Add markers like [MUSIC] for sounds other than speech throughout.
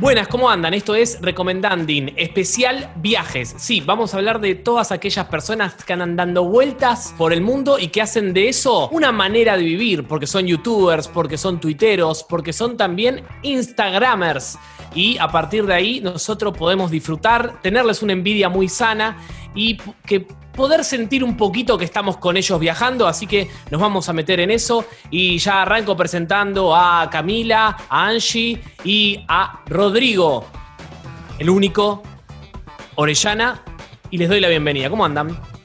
Buenas, ¿cómo andan? Esto es Recomendanding, especial viajes. Sí, vamos a hablar de todas aquellas personas que andan dando vueltas por el mundo y que hacen de eso una manera de vivir, porque son youtubers, porque son tuiteros, porque son también instagramers. Y a partir de ahí nosotros podemos disfrutar, tenerles una envidia muy sana y que poder sentir un poquito que estamos con ellos viajando, así que nos vamos a meter en eso y ya arranco presentando a Camila, a Angie y a Rodrigo, el único, Orellana, y les doy la bienvenida. ¿Cómo andan?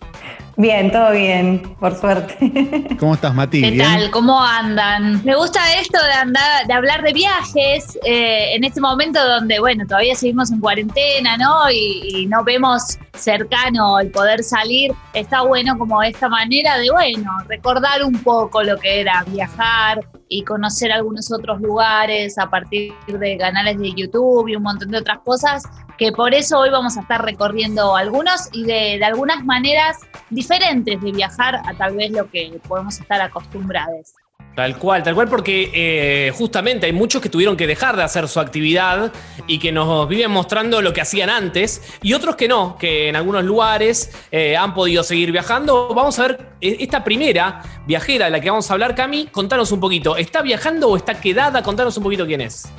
Bien, todo bien, por suerte. [LAUGHS] ¿Cómo estás, Mati? ¿Qué tal? ¿Cómo andan? Me gusta esto de andar, de hablar de viajes eh, en este momento donde, bueno, todavía seguimos en cuarentena, ¿no? Y, no vemos cercano el poder salir. Está bueno como esta manera de, bueno, recordar un poco lo que era viajar y conocer algunos otros lugares a partir de canales de YouTube y un montón de otras cosas que por eso hoy vamos a estar recorriendo algunos y de, de algunas maneras diferentes de viajar a tal vez lo que podemos estar acostumbrados. Tal cual, tal cual, porque eh, justamente hay muchos que tuvieron que dejar de hacer su actividad y que nos viven mostrando lo que hacían antes, y otros que no, que en algunos lugares eh, han podido seguir viajando. Vamos a ver eh, esta primera viajera de la que vamos a hablar, Cami, contanos un poquito. ¿Está viajando o está quedada? Contanos un poquito quién es.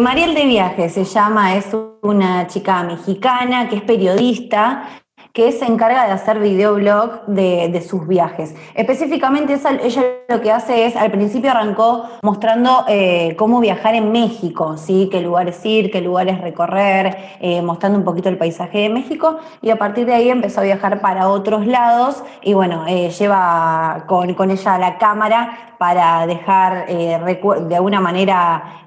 Mariel de Viaje se llama, es una chica mexicana que es periodista que se encarga de hacer videoblog de, de sus viajes. Específicamente ella lo que hace es, al principio arrancó mostrando eh, cómo viajar en México, ¿sí? qué lugares ir, qué lugares recorrer, eh, mostrando un poquito el paisaje de México y a partir de ahí empezó a viajar para otros lados y bueno, eh, lleva con, con, ella la cámara para dejar de alguna manera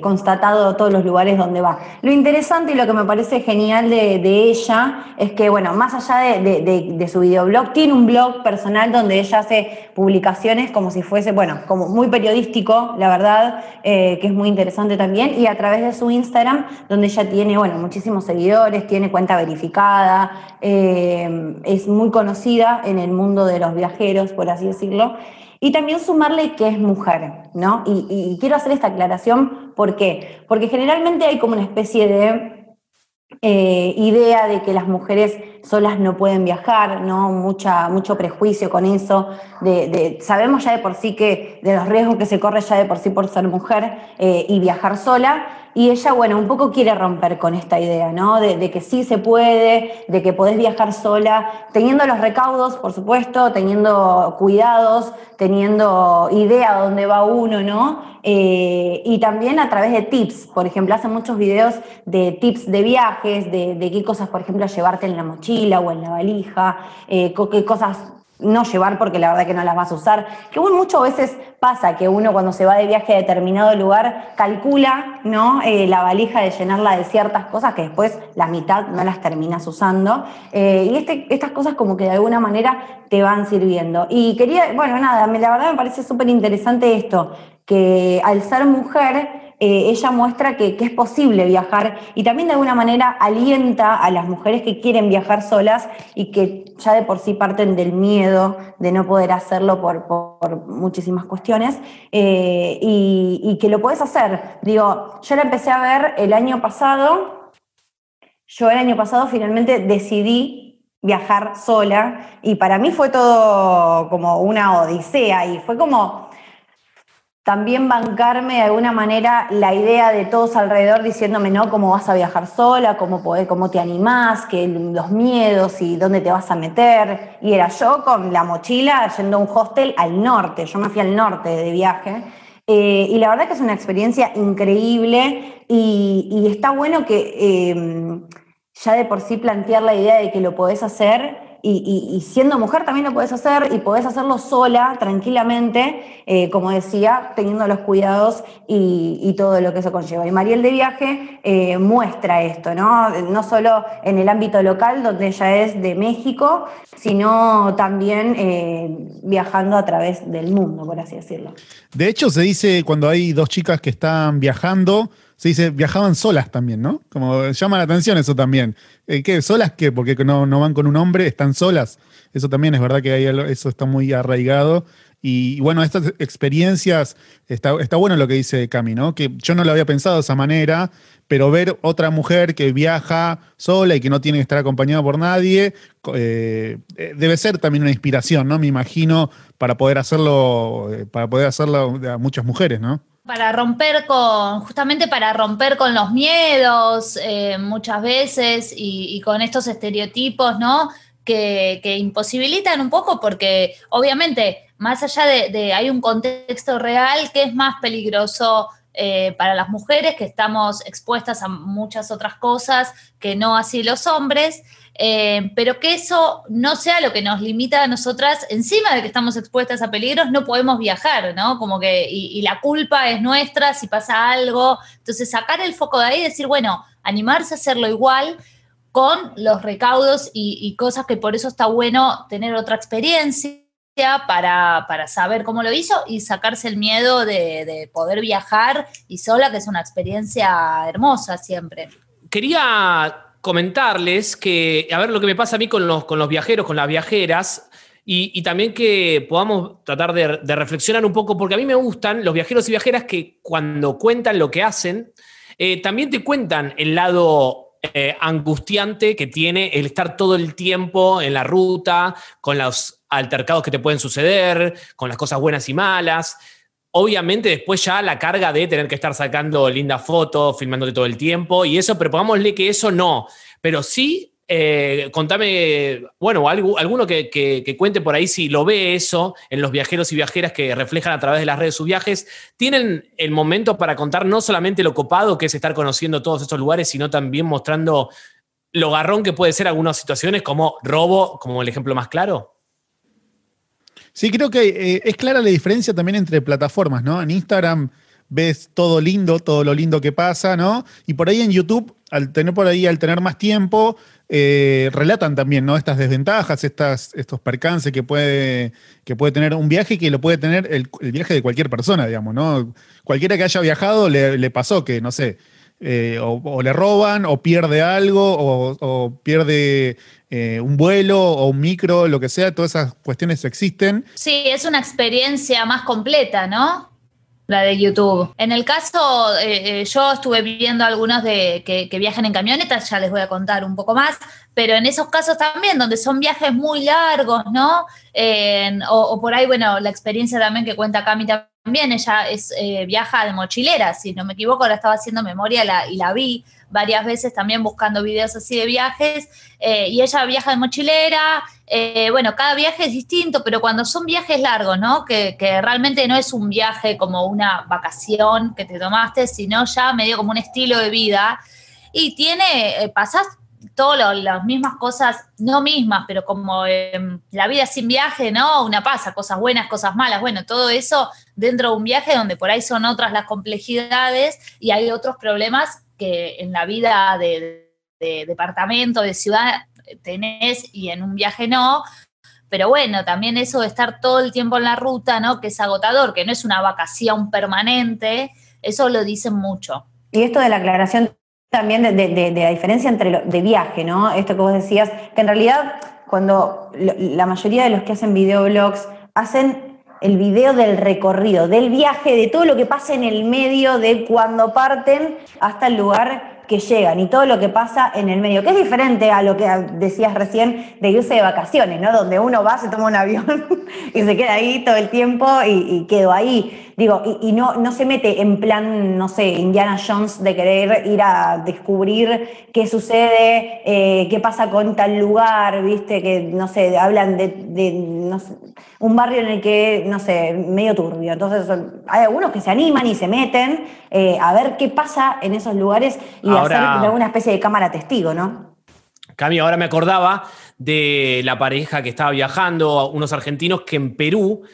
constatado todos los lugares donde va. Lo interesante y lo que me parece genial de, de ella es que, bueno, más más allá de, su videoblog, tiene un blog personal donde ella hace publicaciones como si fuese, bueno, como muy periodístico, la verdad, eh, que es muy interesante también, y a través de su Instagram, donde ella tiene, bueno, muchísimos seguidores, tiene cuenta verificada, eh, es muy conocida en el mundo de los viajeros, por así decirlo. Y también sumarle que es mujer, ¿no? Y, quiero hacer esta aclaración, ¿por qué? Porque generalmente hay como una especie de eh, idea de que las mujeres solas no pueden viajar, ¿no? Mucha, mucho prejuicio con eso. De, sabemos ya de por sí que de los riesgos que se corre ya de por sí por ser mujer eh, y viajar sola. Y ella, bueno, un poco quiere romper con esta idea, ¿no? De, que sí se puede, de que podés viajar sola, teniendo los recaudos, por supuesto, teniendo cuidados, teniendo idea dónde va uno, ¿no? Eh, y también a través de tips, por ejemplo, hace muchos videos de tips de viajes, de, qué cosas, por ejemplo, llevarte en la mochila o en la valija, eh, qué cosas no llevar porque la verdad que no las vas a usar. Que muchas veces pasa que uno cuando se va de viaje a determinado lugar calcula ¿no? Eh, la valija de llenarla de ciertas cosas que después la mitad no las terminas usando. Eh, y este, estas cosas como que de alguna manera te van sirviendo. Y quería, bueno, nada, la verdad me parece súper interesante esto, que al ser mujer eh, ella muestra que, es posible viajar y también de alguna manera alienta a las mujeres que quieren viajar solas y que ya de por sí parten del miedo de no poder hacerlo por, muchísimas cuestiones eh, y, que lo puedes hacer. Digo, yo la empecé a ver el año pasado, yo el año pasado finalmente decidí viajar sola y para mí fue todo como una odisea y fue como también bancarme de alguna manera la idea de todos alrededor diciéndome, ¿no? ¿Cómo vas a viajar sola? ¿Cómo, cómo te animás? Que los miedos y dónde te vas a meter. Y era yo con la mochila yendo a un hostel al norte. Yo me fui al norte de viaje. Eh, y la verdad que es una experiencia increíble y, está bueno que eh, ya de por sí plantear la idea de que lo podés hacer y, siendo mujer también lo puedes hacer y podés hacerlo sola, tranquilamente, eh, como decía, teniendo los cuidados y, todo lo que eso conlleva. Y Mariel de Viaje eh, muestra esto, ¿no? No solo en el ámbito local, donde ella es de México, sino también eh, viajando a través del mundo, por así decirlo. De hecho, se dice cuando hay dos chicas que están viajando, se dice viajaban solas también, ¿no? Como llama la atención eso también. Eh, ¿Qué? ¿Solas qué? Porque no, no van con un hombre, están solas. Eso también es verdad que hay, eso está muy arraigado. Y, bueno, estas experiencias, está, está, bueno lo que dice Cami, ¿no? Que yo no lo había pensado de esa manera, pero ver otra mujer que viaja sola y que no tiene que estar acompañada por nadie, eh, eh, debe ser también una inspiración, ¿no? Me imagino, para poder hacerlo, para poder hacerlo a muchas mujeres, ¿no? Para romper con, justamente para romper con los miedos muchas veces y, con estos estereotipos, ¿no? Que, que, imposibilitan un poco porque obviamente más allá de, de, hay un contexto real que es más peligroso eh, para las mujeres, que estamos expuestas a muchas otras cosas que no así los hombres, eh, pero que eso no sea lo que nos limita a nosotras, encima de que estamos expuestas a peligros, no podemos viajar, ¿no? Como que, y, la culpa es nuestra si pasa algo. Entonces, sacar el foco de ahí y decir, bueno, animarse a hacerlo igual con los recaudos y cosas que por eso está bueno tener otra experiencia para, saber cómo lo hizo y sacarse el miedo de, poder viajar y sola, que es una experiencia hermosa siempre. Quería comentarles que, a ver lo que me pasa a mí con los, con los viajeros, con las viajeras, y, también que podamos tratar de, reflexionar un poco, porque a mí me gustan los viajeros y viajeras que cuando cuentan lo que hacen, eh, también te cuentan el lado eh, angustiante que tiene el estar todo el tiempo en la ruta, con los altercados que te pueden suceder, con las cosas buenas y malas. Obviamente después ya la carga de tener que estar sacando lindas fotos, filmándote todo el tiempo y eso, pero pongámosle que eso no. Pero sí, eh, contame, bueno, alguno que, cuente por ahí si lo ve eso en los viajeros y viajeras que reflejan a través de las redes sus viajes, tienen el momento para contar no solamente lo copado que es estar conociendo todos estos lugares, sino también mostrando lo garrón que puede ser algunas situaciones como robo, como el ejemplo más claro. Sí, creo que eh, es clara la diferencia también entre plataformas, ¿no? En Instagram ves todo lindo, todo lo lindo que pasa, ¿no? Y por ahí en YouTube, al tener por ahí, al tener más tiempo, eh, relatan también, ¿no? Estas desventajas, estas, estos percances que puede, que puede tener un viaje que lo puede tener el, viaje de cualquier persona, digamos, ¿no? Cualquiera que haya viajado le, pasó que, no sé, eh, o, le roban, o pierde algo, o pierde eh, un vuelo o un micro, lo que sea, todas esas cuestiones existen. Sí, es una experiencia más completa, ¿no? La de YouTube. En el caso, eh, eh, yo estuve viendo algunos de que, viajan en camionetas, ya les voy a contar un poco más, pero en esos casos también, donde son viajes muy largos, ¿no? o, por ahí, bueno, la experiencia también que cuenta Cami también, ella es viaja de mochilera, si no me equivoco, ahora estaba haciendo memoria y la vi varias veces también buscando videos así de viajes, eh, y ella viaja de mochilera, eh, bueno, cada viaje es distinto, pero cuando son viajes largos, ¿no? Que, realmente no es un viaje como una vacación que te tomaste, sino ya medio como un estilo de vida, y tiene, eh, todas las mismas cosas, no mismas, pero como em, la vida sin viaje, ¿no? Una pasa, cosas buenas, cosas malas, bueno, todo eso dentro de un viaje donde por ahí son otras las complejidades y hay otros problemas que en la vida de, departamento, de ciudad, tenés y en un viaje no. Pero bueno, también eso de estar todo el tiempo en la ruta, ¿no? Que es agotador, que no es una vacación permanente, eso lo dicen mucho. Y esto de la aclaración también de, la diferencia entre lo, de viaje, ¿no? Esto que vos decías, que en realidad cuando la mayoría de los que hacen videoblogs hacen el video del recorrido, del viaje, de todo lo que pasa en el medio, de cuando parten hasta el lugar que llegan y todo lo que pasa en el medio, que es diferente a lo que decías recién de irse de vacaciones, ¿no? Donde uno va, se toma un avión [LAUGHS] y se queda ahí todo el tiempo y, quedó ahí. Digo, y, no, no se mete en plan, no sé, Indiana Jones de querer ir a descubrir qué sucede, eh, qué pasa con tal lugar, viste, que no sé, hablan de, un barrio en el que, no sé, medio turbio. Entonces, hay algunos que se animan y se meten eh, a ver qué pasa en esos lugares y hacer alguna especie de cámara testigo, ¿no? Cami, ahora me acordaba de la pareja que estaba viajando, unos argentinos que en Perú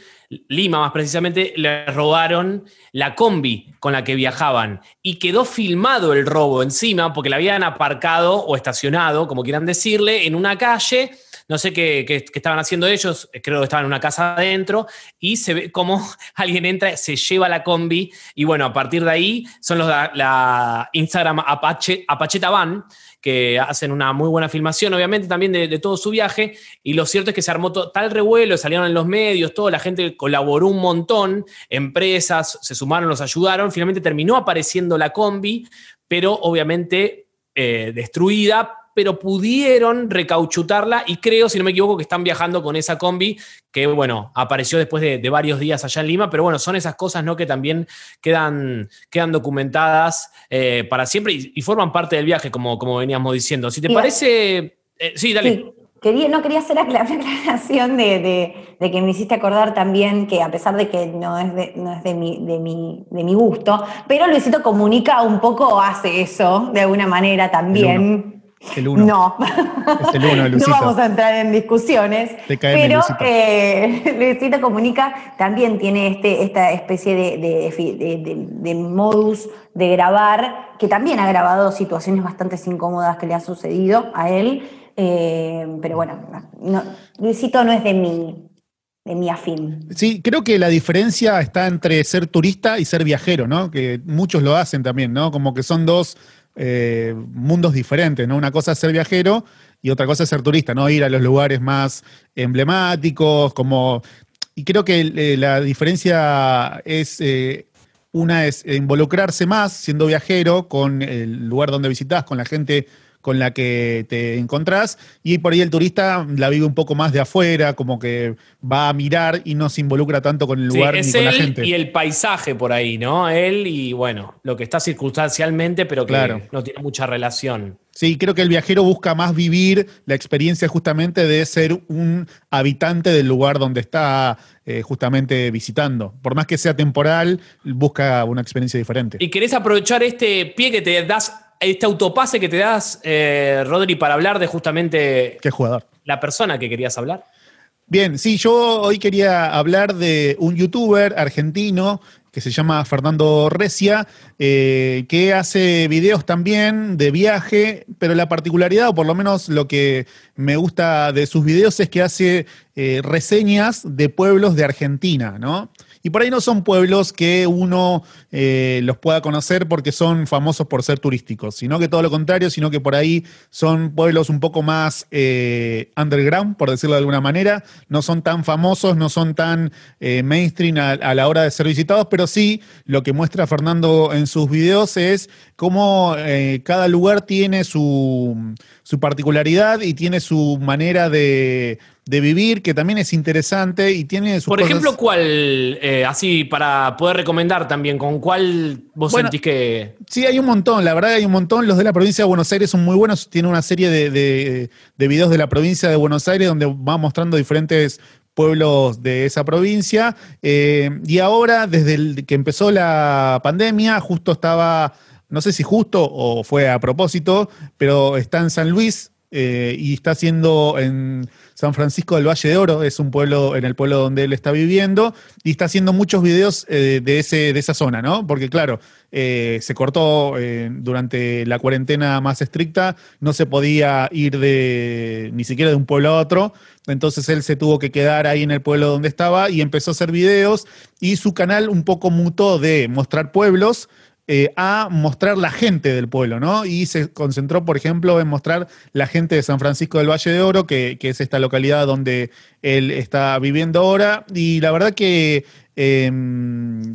Lima más precisamente, le robaron la combi con la que viajaban y quedó filmado el robo encima porque la habían aparcado o estacionado, como quieran decirle, en una calle no sé qué, estaban haciendo ellos, creo que estaban en una casa adentro, y se ve como [LAUGHS] alguien entra, se lleva la combi, y bueno, a partir de ahí son los la, la Instagram Apache, Apacheta Van, que hacen una muy buena filmación, obviamente, también de, todo su viaje, y lo cierto es que se armó to- tal revuelo, salieron en los medios, toda la gente colaboró un montón, empresas se sumaron, los ayudaron, finalmente terminó apareciendo la combi, pero obviamente eh, destruida, pero pudieron recauchutarla y creo, si no me equivoco, que están viajando con esa combi que, bueno, apareció después de, de varios días allá en Lima, pero bueno, son esas cosas, ¿no? Que también quedan, quedan documentadas eh, para siempre y, y forman parte del viaje, como, como veníamos diciendo. Si te parece... eh, sí, dale. Sí, quería, no quería hacer la [LAUGHS] aclaración de, de- de que me hiciste acordar también que a pesar de que no es de, no es de, mi, de, mi, de mi gusto, pero Luisito Comunica un poco hace eso de alguna manera también. El uno. No. Es el uno, [LAUGHS] no vamos a entrar en discusiones. TKM, pero Luisito. eh, [LAUGHS] Luisito Comunica también tiene este, esta especie de, de- de- de- de modus de grabar, que también ha grabado situaciones bastante incómodas que le ha sucedido a él. eh, pero bueno, no- Luisito no es de mi, de mi afín. Sí, creo que la diferencia está entre ser turista y ser viajero, ¿no? Que muchos lo hacen también, ¿no? Como que son dos eh, mundos diferentes, ¿no? Una cosa es ser viajero y otra cosa es ser turista, ¿no? Ir a los lugares más emblemáticos, como... Y creo que eh, la diferencia es... eh, una es involucrarse más siendo viajero con el lugar donde visitas, con la gente con la que te encontrás, y por ahí el turista la vive un poco más de afuera, como que va a mirar y no se involucra tanto con el Sí, lugar ni con la gente. y el paisaje por ahí, ¿no? Él y, bueno, lo que está circunstancialmente, pero que Claro. no tiene mucha relación. Sí, creo que el viajero busca más vivir la experiencia justamente de ser un habitante del lugar donde está eh, justamente visitando. Por más que sea temporal, busca una experiencia diferente. Y querés aprovechar este pie que te das, este autopase que te das, eh, Rodri, para hablar de justamente Qué jugador. la persona que querías hablar. Bien, sí, yo hoy quería hablar de un youtuber argentino que se llama Fernando Recia, eh, que hace videos también de viaje, pero la particularidad, o por lo menos lo que me gusta de sus videos, es que hace eh, reseñas de pueblos de Argentina, ¿no? Y por ahí no son pueblos que uno eh, los pueda conocer porque son famosos por ser turísticos, sino que todo lo contrario, sino que por ahí son pueblos un poco más eh, underground, por decirlo de alguna manera. No son tan famosos, no son tan eh, mainstream a, la hora de ser visitados, pero sí lo que muestra Fernando en sus videos es cómo cada lugar tiene su particularidad y tiene su manera de, de vivir, que también es interesante y tiene sus Por cosas- ejemplo, ¿cuál, eh, así para poder recomendar también, con cuál vos Bueno, sentís que... Sí, hay un montón, la verdad hay un montón. Los de la provincia de Buenos Aires son muy buenos. Tiene una serie de, de- de videos de la provincia de Buenos Aires donde va mostrando diferentes pueblos de esa provincia. Eh, y ahora, desde el que empezó la pandemia, justo estaba, no sé si justo o fue a propósito, pero está en San Luis. eh, y está haciendo en San Francisco del Valle de Oro, es un pueblo, en el pueblo donde él está viviendo, y está haciendo muchos videos eh, de, ese, de esa zona, ¿no? Porque claro, eh, se cortó eh, durante la cuarentena más estricta, no se podía ir de ni siquiera de un pueblo a otro, entonces él se tuvo que quedar ahí en el pueblo donde estaba y empezó a hacer videos y su canal un poco mutó de mostrar pueblos eh, a mostrar la gente del pueblo, ¿no? Y se concentró, por ejemplo, en mostrar la gente de San Francisco del Valle de Oro, que, que es esta localidad donde él está viviendo ahora. Y la verdad que en-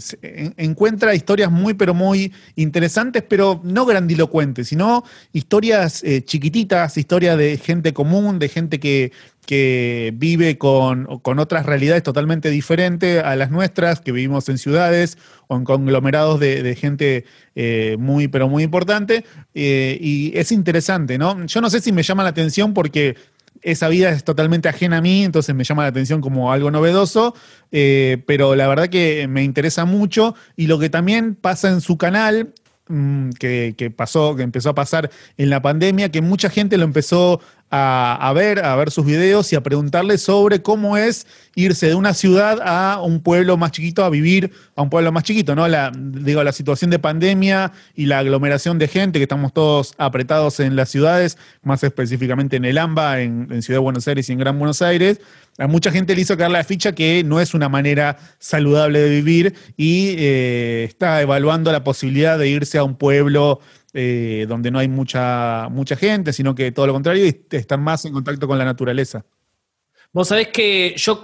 encuentra historias muy, pero muy interesantes, pero no grandilocuentes, sino historias eh, chiquititas, historias de gente común, de gente que, que vive con, con otras realidades totalmente diferentes a las nuestras, que vivimos en ciudades o en conglomerados de, gente eh, muy, pero muy importante. eh, y es interesante, ¿no? Yo no sé si me llama la atención porque esa vida es totalmente ajena a mí, entonces me llama la atención como algo novedoso, eh, pero la verdad que me interesa mucho y lo que también pasa en su canal, mm, que, que pasó, que empezó a pasar en la pandemia, que mucha gente lo empezó a, ver, a ver sus videos y a preguntarle sobre cómo es irse de una ciudad a un pueblo más chiquito, a vivir a un pueblo más chiquito, ¿no? La, digo, la situación de pandemia y la aglomeración de gente, que estamos todos apretados en las ciudades, más específicamente en el AMBA, en, Ciudad de Buenos Aires y en Gran Buenos Aires, a mucha gente le hizo caer la ficha que no es una manera saludable de vivir y eh, está evaluando la posibilidad de irse a un pueblo eh, donde no hay mucha, mucha gente, sino que todo lo contrario, y están más en contacto con la naturaleza. Vos sabés que yo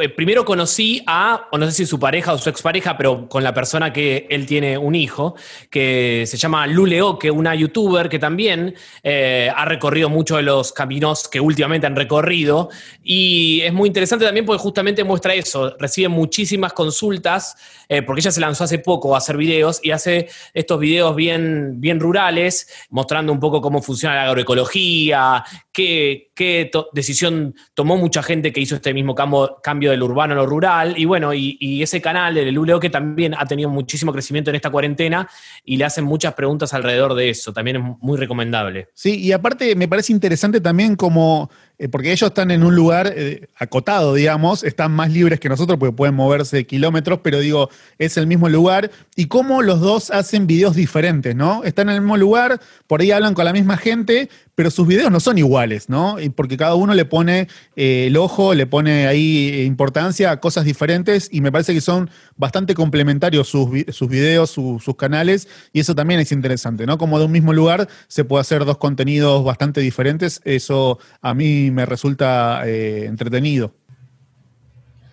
eh, primero conocí a, o no sé si su pareja o su expareja, pero con la persona que él tiene un hijo, que se llama Luleo, que una youtuber que también eh, ha recorrido muchos de los caminos que últimamente han recorrido. Y es muy interesante también porque justamente muestra eso, recibe muchísimas consultas, eh, porque ella se lanzó hace poco a hacer videos y hace estos videos bien, bien rurales, mostrando un poco cómo funciona la agroecología, qué, qué decisión tomó mucha gente que hizo este mismo cambio, cambio del urbano a lo rural. Y bueno, y, ese canal del Luleo que también ha tenido muchísimo crecimiento en esta cuarentena y le hacen muchas preguntas alrededor de eso. También es muy recomendable. Sí, y aparte me parece interesante también como eh, porque ellos están en un lugar eh, acotado, digamos, están más libres que nosotros porque pueden moverse kilómetros, pero digo, es el mismo lugar. Y cómo los dos hacen videos diferentes, ¿no? Están en el mismo lugar, por ahí hablan con la misma gente, pero sus videos no son iguales, ¿no? Porque cada uno le pone eh, el ojo, le pone ahí importancia a cosas diferentes y me parece que son bastante complementarios sus, videos, sus canales, y eso también es interesante, ¿no? Como de un mismo lugar se puede hacer dos contenidos bastante diferentes, eso a me resulta eh, entretenido.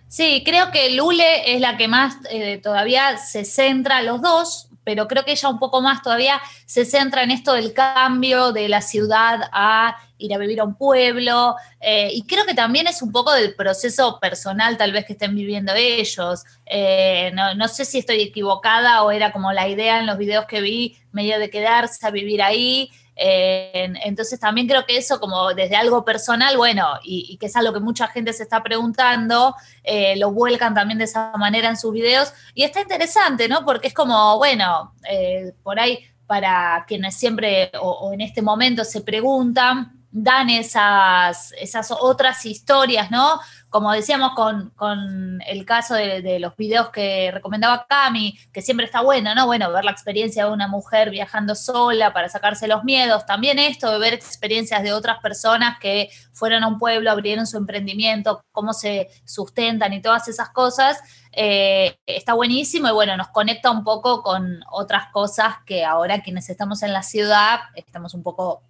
Sí, creo que Lule es la que más eh, todavía se centra, los dos, pero creo que ella un poco más todavía se centra en esto del cambio de la ciudad a ir a vivir a un pueblo, eh, y creo que también es un poco del proceso personal tal vez que estén viviendo ellos. no, no, sé si estoy equivocada o era como la idea en los videos que vi, medio de quedarse a vivir ahí, entonces también creo que eso como desde algo personal, bueno, y, que es algo que mucha gente se está preguntando, eh, lo vuelcan también de esa manera en sus videos. Y está interesante, ¿no? Porque es como, bueno, eh, por ahí para quienes siempre o en este momento se preguntan, dan esas, esas otras historias, ¿no? Como decíamos con, el caso de, los videos que recomendaba Cami, que siempre está bueno, ¿no? Bueno, ver la experiencia de una mujer viajando sola para sacarse los miedos. También esto de ver experiencias de otras personas que fueron a un pueblo, abrieron su emprendimiento, cómo se sustentan y todas esas cosas. Eh, está buenísimo y bueno, nos conecta un poco con otras cosas que ahora quienes estamos en la ciudad estamos un poco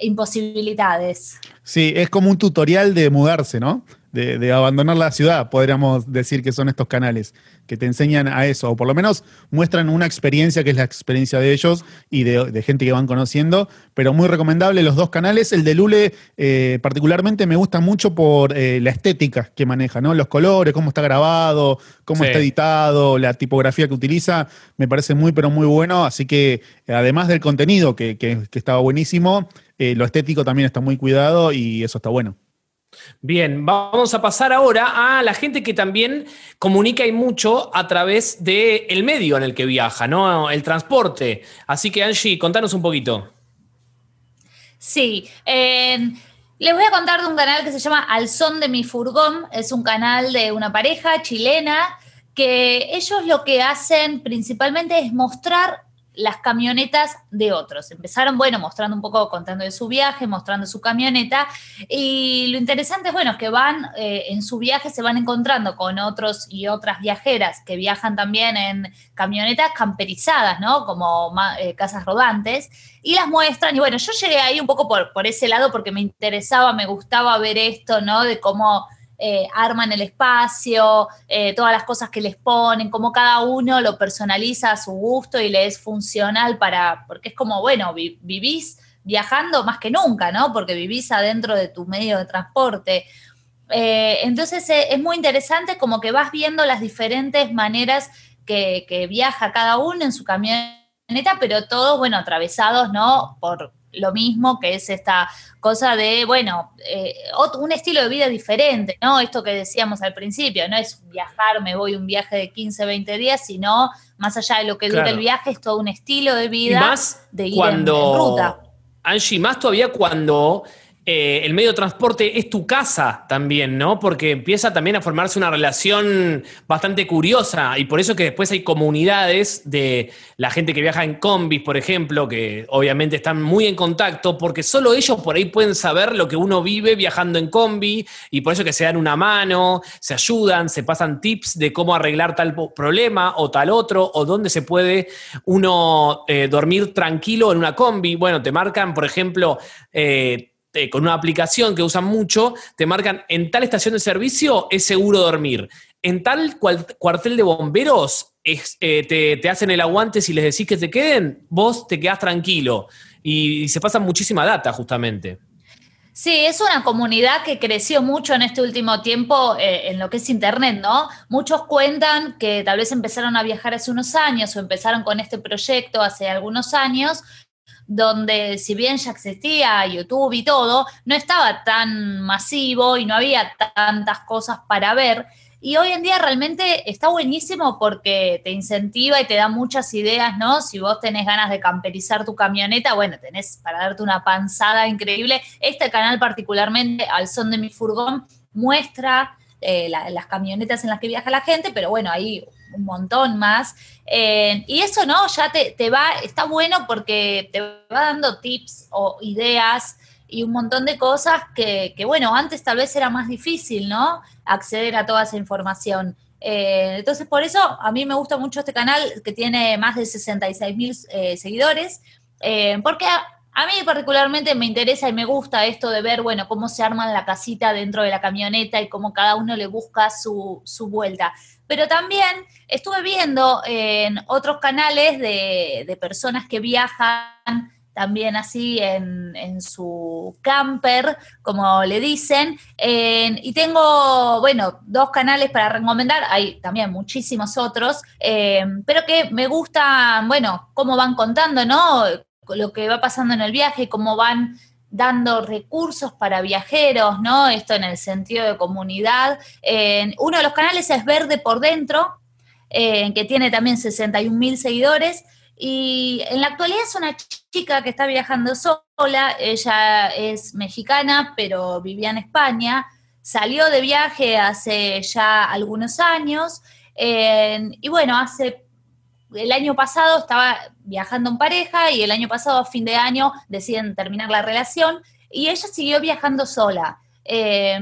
imposibilidades. Sí, es como un tutorial de mudarse, ¿no? De, abandonar la ciudad, podríamos decir que son estos canales, que te enseñan a eso, o por lo menos muestran una experiencia que es la experiencia de ellos y de, gente que van conociendo, pero muy recomendable los dos canales. El de Lule eh, particularmente me gusta mucho por eh, la estética que maneja, ¿no? Los colores, cómo está grabado, cómo está editado, la tipografía que utiliza, me parece muy, pero muy bueno, así que además del contenido que, que estaba buenísimo, eh, lo estético también está muy cuidado y eso está bueno. Bien, vamos a pasar ahora a la gente que también comunica y mucho a través del medio en el que viaja, ¿no? El transporte. Así que, Angie, contanos un poquito. Sí. les voy a contar de un canal que se llama Al son de mi furgón. Es un canal de una pareja chilena que ellos lo que hacen principalmente es mostrar las camionetas de otros. Empezaron, bueno, mostrando un poco, contando de su viaje, mostrando su camioneta. Y lo interesante es, bueno, que van eh, en su viaje, se van encontrando con otros y otras viajeras que viajan también en camionetas camperizadas, ¿no? Como eh, casas rodantes. Y las muestran. Y bueno, yo llegué ahí un poco por, por ese lado porque me interesaba, me gustaba ver esto, ¿no? De cómo eh, arman el espacio, eh, todas las cosas que les ponen, cómo cada uno lo personaliza a su gusto y le es funcional para, porque es como, bueno, vivís viajando más que nunca, ¿no? Porque vivís adentro de tu medio de transporte. Eh, entonces es muy interesante como que vas viendo las diferentes maneras que, que viaja cada uno en su camioneta, pero todos, bueno, atravesados, ¿no? Por, lo mismo, que es esta cosa de, bueno, eh, un estilo de vida diferente, ¿no? Esto que decíamos al principio, no es viajar, me voy un viaje de 15, 20 días, sino más allá de lo que dura el viaje, es todo un estilo de vida más de ir cuando, en, ruta. Angie, más todavía cuando eh, el medio de transporte es tu casa también, ¿no? Porque empieza también a formarse una relación bastante curiosa y por eso que después hay comunidades de la gente que viaja en combis, por ejemplo, que obviamente están muy en contacto porque solo ellos por ahí pueden saber lo que uno vive viajando en combi y por eso que se dan una mano, se ayudan, se pasan tips de cómo arreglar tal problema o tal otro o dónde se puede uno eh, dormir tranquilo en una combi. Bueno, te marcan, por ejemplo, eh, eh, con una aplicación que usan mucho, te marcan en tal estación de servicio es seguro dormir. En tal cuartel de bomberos eh, te, hacen el aguante si les decís que te queden, vos te quedás tranquilo. Y, se pasa muchísima data justamente. Sí, es una comunidad que creció mucho en este último tiempo eh, en lo que es Internet, ¿no? Muchos cuentan que tal vez empezaron a viajar hace unos años o empezaron con este proyecto hace algunos años donde si bien ya existía YouTube y todo, no estaba tan masivo y no había tantas cosas para ver. Y hoy en día realmente está buenísimo porque te incentiva y te da muchas ideas, ¿no? Si vos tenés ganas de camperizar tu camioneta, bueno, tenés para darte una panzada increíble. Este canal particularmente, al son de mi furgón, muestra eh, las camionetas en las que viaja la gente, pero bueno, ahí un montón más. Eh, y eso, ¿no? Ya te, va, está bueno porque te va dando tips o ideas y un montón de cosas que, bueno, antes tal vez era más difícil, ¿no? Acceder a toda esa información. Eh, entonces, por eso a mí me gusta mucho este canal que tiene más de 66 mil eh, seguidores, porque a, a, mí particularmente me interesa y me gusta esto de ver, bueno, cómo se arma la casita dentro de la camioneta y cómo cada uno le busca su, su vuelta. Pero también estuve viendo en otros canales de, personas que viajan también así en, su camper, como le dicen. y tengo, bueno, dos canales para recomendar, hay también muchísimos otros, eh, pero que me gustan, bueno, cómo van contando, ¿no? Lo que va pasando en el viaje, cómo van dando recursos para viajeros, ¿no? Esto en el sentido de comunidad. uno de los canales es Verde por Dentro, que tiene también 61 mil seguidores. Y en la actualidad es una chica que está viajando sola, ella es mexicana, pero vivía en España, salió de viaje hace ya algunos años, y bueno, hace el año pasado estaba viajando en pareja y el año pasado, a fin de año, deciden terminar la relación y ella siguió viajando sola. Eh,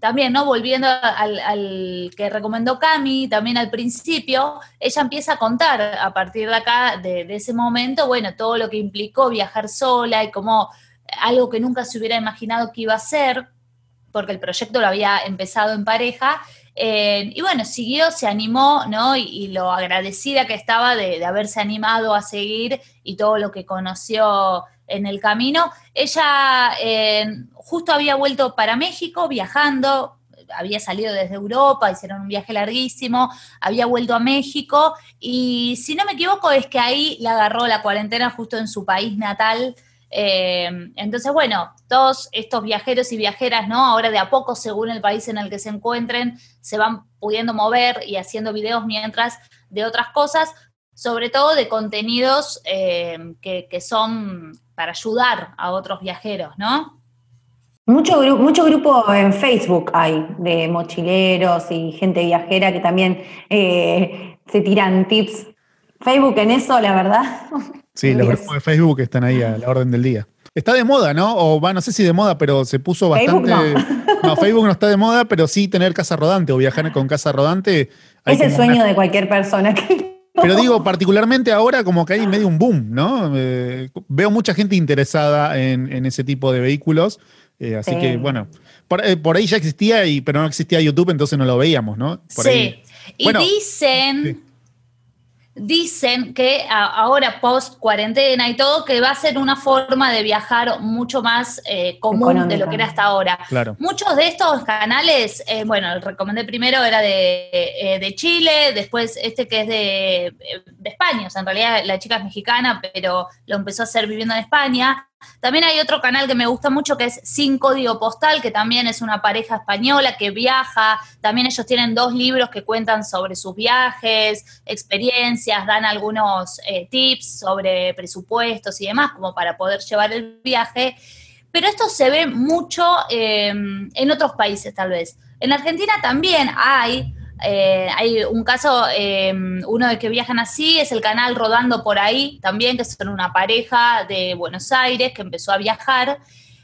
también, ¿no? Volviendo al, que recomendó Cami, también al principio, ella empieza a contar a partir de acá, de, ese momento, bueno, todo lo que implicó viajar sola y como algo que nunca se hubiera imaginado que iba a ser, porque el proyecto lo había empezado en pareja, eh, y bueno, siguió, se animó, ¿no? Y, lo agradecida que estaba de, haberse animado a seguir y todo lo que conoció en el camino. Ella eh, justo había vuelto para México viajando, había salido desde Europa, hicieron un viaje larguísimo, había vuelto a México y si no me equivoco es que ahí la agarró la cuarentena justo en su país natal. Eh, entonces, bueno, todos estos viajeros y viajeras, ¿no? Ahora de a poco, según el país en el que se encuentren, se van pudiendo mover y haciendo videos mientras de otras cosas, sobre todo de contenidos eh, que, son para ayudar a otros viajeros, ¿no? Mucho, mucho grupo en Facebook hay de mochileros y gente viajera que también eh, se tiran tips. Facebook en eso, la verdad. Sí, los grupos de Facebook están ahí a la orden del día. Está de moda, ¿no? O va, no sé si de moda, pero se puso bastante. Facebook no. Facebook no está de moda, pero sí tener casa rodante o viajar con casa rodante. Es el sueño de cualquier persona Pero digo, particularmente ahora como que hay medio un boom, ¿no? Eh, veo mucha gente interesada en, ese tipo de vehículos. Eh, así que, bueno, eh, por, ahí ya existía, y, pero no existía YouTube, entonces no lo veíamos, ¿no? sí. y dicen dicen que ahora post cuarentena y todo, que va a ser una forma de viajar mucho más eh, común de lo que era hasta ahora. Muchos de estos canales, eh, bueno, el recomendé primero era eh, de, Chile, después este que es de, de España, o sea, en realidad la chica es mexicana, pero lo empezó a hacer viviendo en España. También hay otro canal que me gusta mucho que es Sin Código Postal, que también es una pareja española que viaja. También ellos tienen dos libros que cuentan sobre sus viajes, experiencias, dan algunos eh, tips sobre presupuestos y demás, como para poder llevar el viaje. pero esto se ve mucho em, en otros países tal vez. En Argentina también hay, eh, hay un caso, em, uno de que viajan así, es el canal Rodando por ahí, también, que son una pareja de Buenos Aires que empezó a viajar.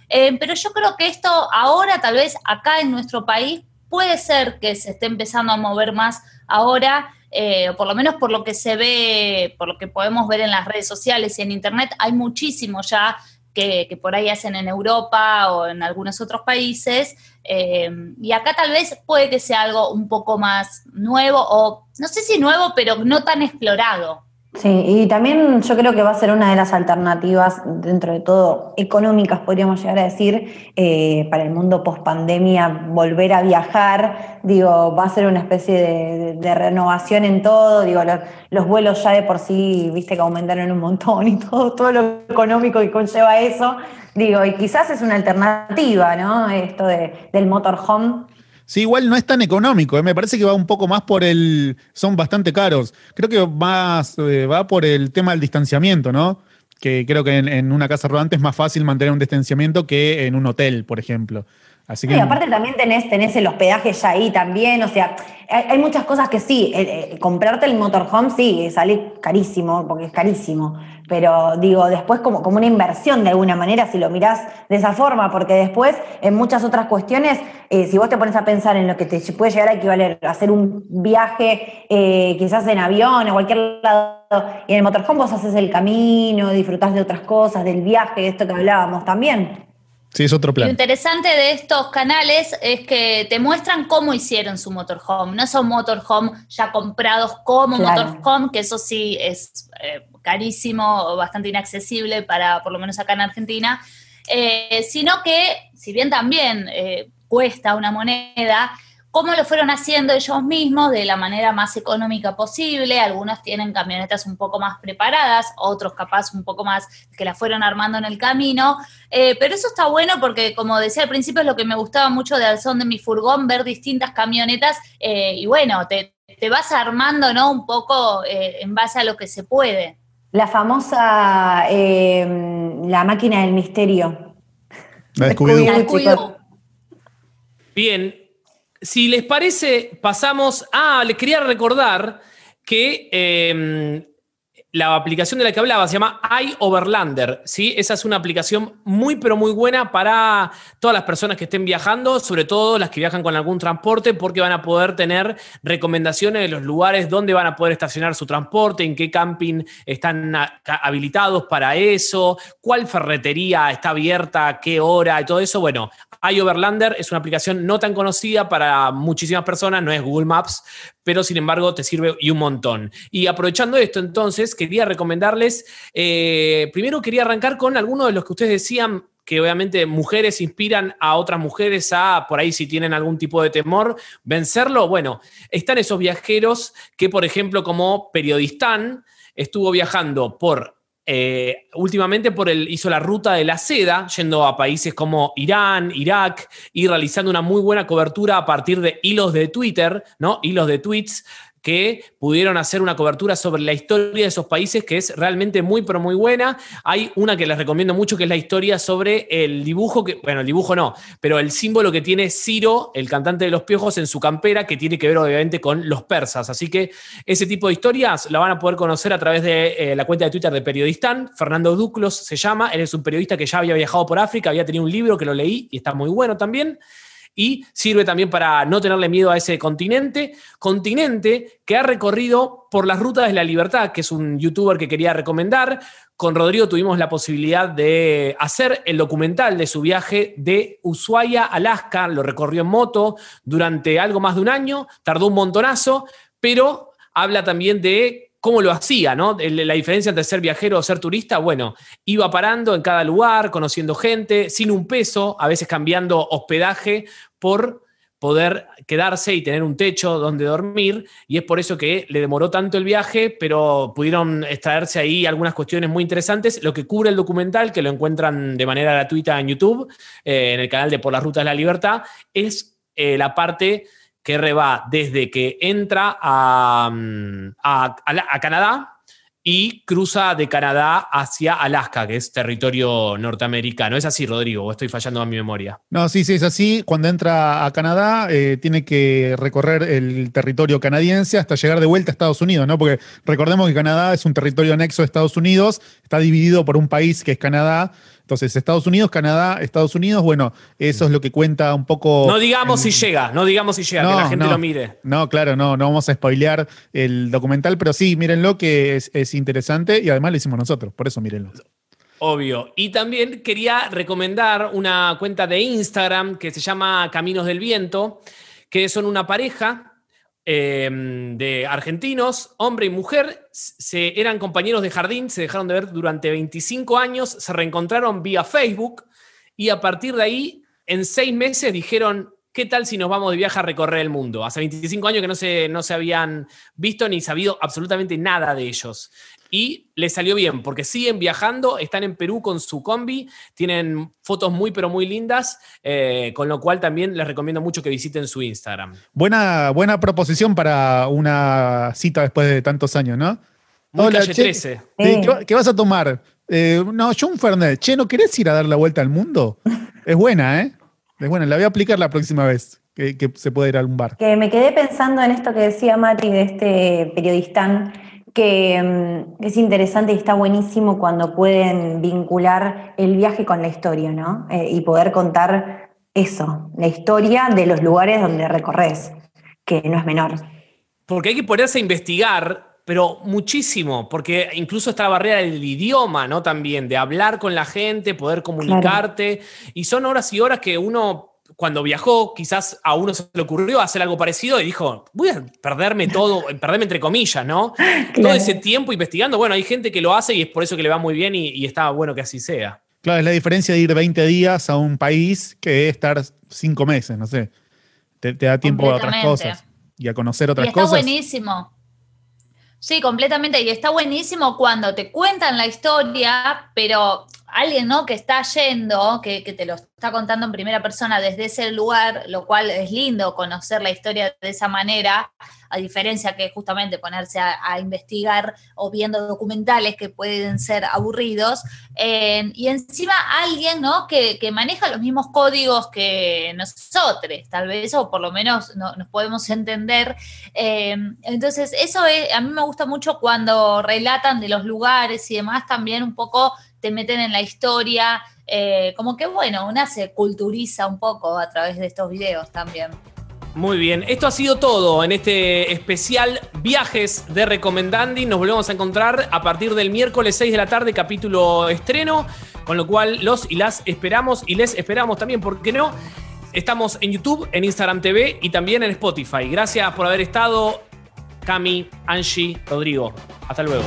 Em, pero yo creo que esto ahora, tal vez acá en nuestro país, puede ser que se esté empezando a mover más ahora, eh, por lo menos por lo que se ve, por lo que podemos ver en las redes sociales y en internet, hay muchísimo ya que, por ahí hacen en Europa o en algunos otros países. Eh, y acá tal vez puede que sea algo un poco más nuevo o no sé si nuevo, pero no tan explorado. Sí, y también yo creo que va a ser una de las alternativas, dentro de todo, económicas, podríamos llegar a decir, eh, para el mundo post pandemia, volver a viajar. Digo, va a ser una especie de, renovación en todo. Digo, los, vuelos ya de por sí, viste que aumentaron un montón y todo, todo lo económico que conlleva eso. Digo, y quizás es una alternativa, ¿no? Esto del motorhome Sí, igual no es tan económico, ¿eh? me parece que va un poco más por el. Son bastante caros. Creo que más eh, va por el tema del distanciamiento, ¿no? Que creo que en, una casa rodante es más fácil mantener un distanciamiento que en un hotel, por ejemplo. Así que. aparte también tenés, tenés el hospedaje ya ahí también, o sea, hay, muchas cosas que sí, eh, comprarte el motorhome sí, sale carísimo, porque es carísimo pero digo, después como, como una inversión de alguna manera, si lo mirás de esa forma, porque después en muchas otras cuestiones, eh, si vos te pones a pensar en lo que te puede llegar a equivaler a hacer un viaje eh, quizás en avión o cualquier lado, y en el motorhome vos haces el camino, disfrutás de otras cosas, del viaje, de esto que hablábamos también. Sí, es otro plan. Lo interesante de estos canales es que te muestran cómo hicieron su motorhome. No son motorhome ya comprados como motorhome, que eso sí es eh, carísimo o bastante inaccesible para, por lo menos acá en Argentina, eh, sino que, si bien también eh, cuesta una moneda, cómo lo fueron haciendo ellos mismos de la manera más económica posible. Algunos tienen camionetas un poco más preparadas, otros capaz un poco más que las fueron armando en el camino. Eh, pero eso está bueno porque, como decía al principio, es lo que me gustaba mucho de Alzón de mi furgón, ver distintas camionetas y bueno, te, vas armando ¿no? un poco en base a lo que se puede. La famosa eh, La máquina del misterio. La Bien, si les parece, pasamos. Ah, les quería recordar que eh, la aplicación de la que hablaba se llama iOverlander, ¿sí? Esa es una aplicación muy, pero muy buena para todas las personas que estén viajando, sobre todo las que viajan con algún transporte, porque van a poder tener recomendaciones de los lugares donde van a poder estacionar su transporte, en qué camping están habilitados para eso, cuál ferretería está abierta, qué hora y todo eso. Bueno, iOverlander es una aplicación no tan conocida para muchísimas personas, no es Google Maps, pero sin embargo te sirve y un montón. Y aprovechando esto, entonces, quería recomendarles, eh, primero quería arrancar con algunos de los que ustedes decían que obviamente mujeres inspiran a otras mujeres a, por ahí si tienen algún tipo de temor, vencerlo. Bueno, están esos viajeros que, por ejemplo, como periodistán, estuvo viajando por eh, últimamente por el, hizo la ruta de la seda, yendo a países como Irán, Irak, y realizando una muy buena cobertura a partir de hilos de Twitter, ¿no? Hilos de tweets que pudieron hacer una cobertura sobre la historia de esos países que es realmente muy, pero muy buena. Hay una que les recomiendo mucho, que es la historia sobre el dibujo, que, bueno, el dibujo no, pero el símbolo que tiene Ciro, el cantante de los piojos, en su campera, que tiene que ver obviamente con los persas. Así que ese tipo de historias la van a poder conocer a través de eh, la cuenta de Twitter de Periodistán. Fernando Duclos se llama, él es un periodista que ya había viajado por África, había tenido un libro que lo leí y está muy bueno también y sirve también para no tenerle miedo a ese continente, continente que ha recorrido por las rutas de la libertad, que es un youtuber que quería recomendar. Con Rodrigo tuvimos la posibilidad de hacer el documental de su viaje de Ushuaia, Alaska, lo recorrió en moto durante algo más de un año, tardó un montonazo, pero habla también de cómo lo hacía, ¿no? La diferencia entre ser viajero o ser turista, bueno, iba parando en cada lugar, conociendo gente, sin un peso, a veces cambiando hospedaje por poder quedarse y tener un techo donde dormir, y es por eso que le demoró tanto el viaje, pero pudieron extraerse ahí algunas cuestiones muy interesantes. Lo que cubre el documental, que lo encuentran de manera gratuita en YouTube, eh, en el canal de Por las Rutas de la Libertad, es eh, la parte que reba desde que entra a, mm, a, Canadá y cruza de Canadá hacia Alaska, que es territorio norteamericano. ¿Es así, Rodrigo? ¿O estoy fallando a mi memoria? No, sí, sí, es así. Cuando entra a Canadá, eh, tiene que recorrer el territorio canadiense hasta llegar de vuelta a Estados Unidos, ¿no? Porque recordemos que Canadá es un territorio anexo de Estados Unidos, está dividido por un país que es Canadá, entonces, Estados Unidos, Canadá, Estados Unidos, bueno, eso es lo que cuenta un poco. No digamos si llega, no digamos si llega, que la gente lo mire. No, claro, no, no vamos a spoilear el documental, pero sí, mírenlo, que es, interesante y además lo hicimos nosotros, por eso mírenlo. Obvio. Y también quería recomendar una cuenta de Instagram que se llama Caminos del Viento, que son una pareja Em, de argentinos, hombre y mujer, se, eran compañeros de jardín, se dejaron de ver durante 25 años, se reencontraron vía Facebook y a partir de ahí, en seis meses, dijeron, ¿qué tal si nos vamos de viaje a recorrer el mundo? Hace 25 años que no se, no se habían visto ni sabido absolutamente nada de ellos y les salió bien, porque siguen viajando, están en Perú con su combi, tienen fotos muy, pero muy lindas, eh, con lo cual también les recomiendo mucho que visiten su Instagram. Buena, buena proposición para una cita después de tantos años, ¿no? Muy calle 13. ¿qué, vas a tomar? Eh, no, yo un Fernet. Che, ¿no querés ir a dar la vuelta al mundo? Es buena, ¿eh? Es buena, la voy a aplicar la próxima vez que, que se pueda ir a un bar. Que me quedé pensando en esto que decía Mati de este periodista que mm, es interesante y está buenísimo cuando pueden vincular el viaje con la historia, ¿no? Eh, y poder contar eso, la historia de los lugares donde recorres, que no es menor. Porque hay que ponerse a investigar, pero muchísimo, porque incluso está la barrera del idioma, ¿no? También, de hablar con la gente, poder comunicarte, y son horas y horas que uno cuando viajó, quizás a uno se le ocurrió hacer algo parecido y dijo, voy a perderme todo, perderme entre comillas, ¿no? [LAUGHS] Todo ese tiempo investigando. Bueno, hay gente que lo hace y es por eso que le va muy bien y, está bueno que así sea. Claro, es la diferencia de ir 20 días a un país que estar 5 meses, no sé. Te, da tiempo a otras cosas y a conocer otras y está buenísimo. Sí, completamente. Y está buenísimo cuando te cuentan la historia, pero alguien ¿no? que está yendo, que, te lo está contando en primera persona desde ese lugar, lo cual es lindo conocer la historia de esa manera, a diferencia que justamente ponerse a, investigar o viendo documentales que pueden ser aburridos. Eh, y encima alguien ¿no? que, maneja los mismos códigos que nosotros, tal vez, o por lo menos no, nos podemos entender. Eh, entonces, eso a mí me gusta mucho cuando relatan de los lugares y demás, también un poco te meten en la historia, eh, como que bueno, una se culturiza un poco a través de estos videos también. Muy bien, esto ha sido todo en este especial Viajes de Recomendandi. Nos volvemos a encontrar a partir del miércoles 6 de la tarde, capítulo estreno, con lo cual los y las esperamos y les esperamos también, ¿por qué no? Estamos en YouTube, en Instagram TV y también en Spotify. Gracias por haber estado, Cami, Angie, Rodrigo. Hasta luego.